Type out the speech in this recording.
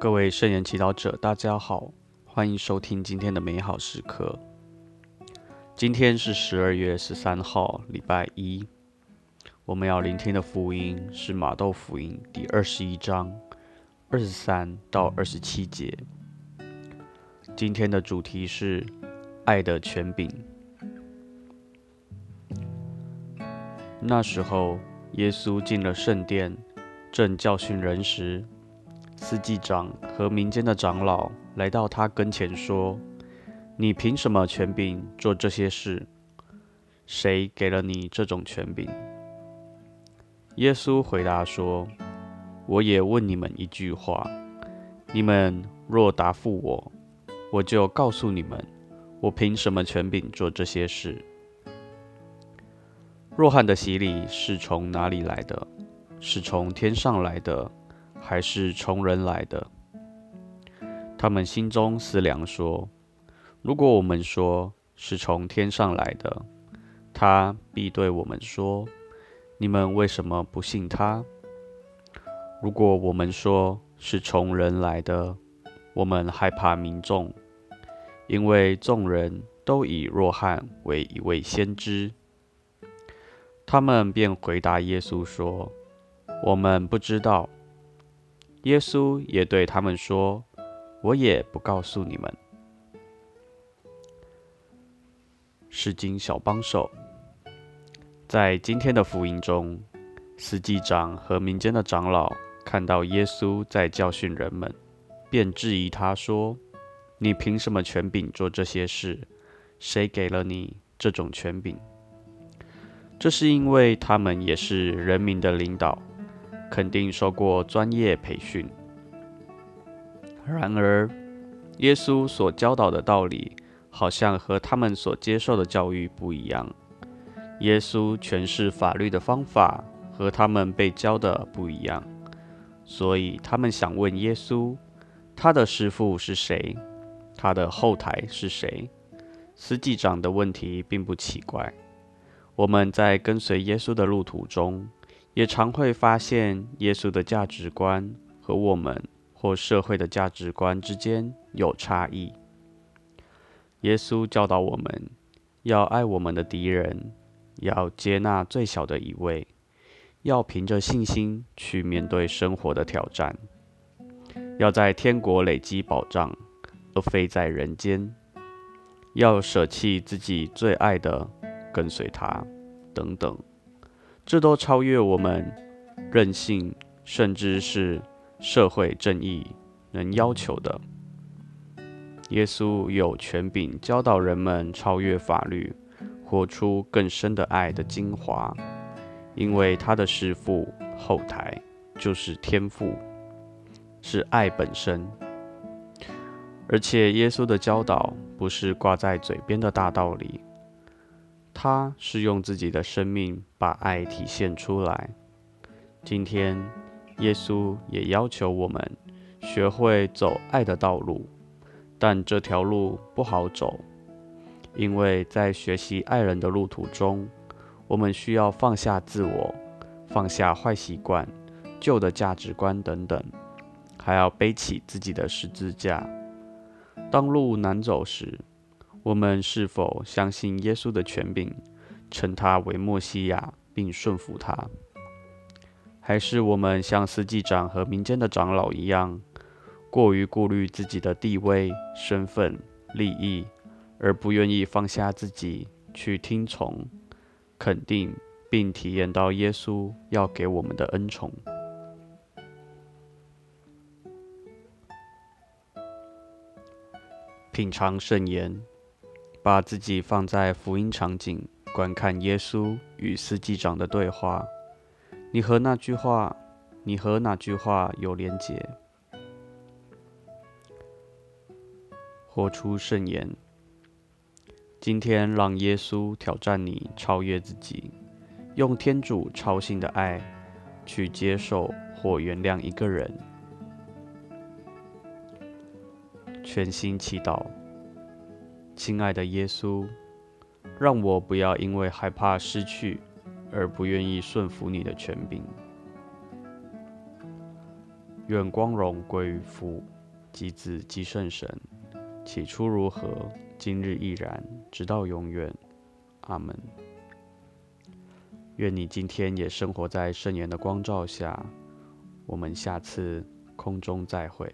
各位圣言祈祷者，大家好，欢迎收听今天的美好时刻。今天是十二月十三号，礼拜一。我们要聆听的福音是马窦福音第二十一章二十三到二十七节。今天的主题是爱的权柄。那时候，耶稣进了圣殿，正教训人时。司祭长和民间的长老来到他跟前说：“你凭什么权柄做这些事？谁给了你这种权柄？”耶稣回答说：“我也问你们一句话，你们若答复我，我就告诉你们，我凭什么权柄做这些事。若汉的洗礼是从哪里来的？是从天上来的？”还是从人来的？他们心中思量说：“如果我们说是从天上来的，他必对我们说：‘你们为什么不信他？’如果我们说是从人来的，我们害怕民众，因为众人都以若翰为一位先知。他们便回答耶稣说：‘我们不知道。’”耶稣也对他们说：“我也不告诉你们。”是经小帮手。在今天的福音中，司祭长和民间的长老看到耶稣在教训人们，便质疑他说：“你凭什么权柄做这些事？谁给了你这种权柄？”这是因为他们也是人民的领导。肯定受过专业培训。然而，耶稣所教导的道理好像和他们所接受的教育不一样。耶稣诠释法律的方法和他们被教的不一样，所以他们想问耶稣：他的师傅是谁？他的后台是谁？司祭长的问题并不奇怪。我们在跟随耶稣的路途中。也常会发现，耶稣的价值观和我们或社会的价值观之间有差异。耶稣教导我们要爱我们的敌人，要接纳最小的一位，要凭着信心去面对生活的挑战，要在天国累积保障，而非在人间，要舍弃自己最爱的，跟随他，等等。这都超越我们任性，甚至是社会正义能要求的。耶稣有权柄教导人们超越法律，活出更深的爱的精华，因为他的师父后台就是天赋，是爱本身。而且耶稣的教导不是挂在嘴边的大道理。他是用自己的生命把爱体现出来。今天，耶稣也要求我们学会走爱的道路，但这条路不好走，因为在学习爱人的路途中，我们需要放下自我，放下坏习惯、旧的价值观等等，还要背起自己的十字架。当路难走时，我们是否相信耶稣的权柄，称他为墨西亚，并顺服他？还是我们像司祭长和民间的长老一样，过于顾虑自己的地位、身份、利益，而不愿意放下自己，去听从、肯定并体验到耶稣要给我们的恩宠？品尝圣言。把自己放在福音场景，观看耶稣与司机长的对话。你和那句话，你和哪句话有连结？活出圣言。今天让耶稣挑战你，超越自己，用天主超性的爱去接受或原谅一个人。全心祈祷。亲爱的耶稣，让我不要因为害怕失去而不愿意顺服你的权柄。愿光荣归于父、及子、及圣神，起初如何，今日亦然，直到永远。阿门。愿你今天也生活在圣言的光照下。我们下次空中再会。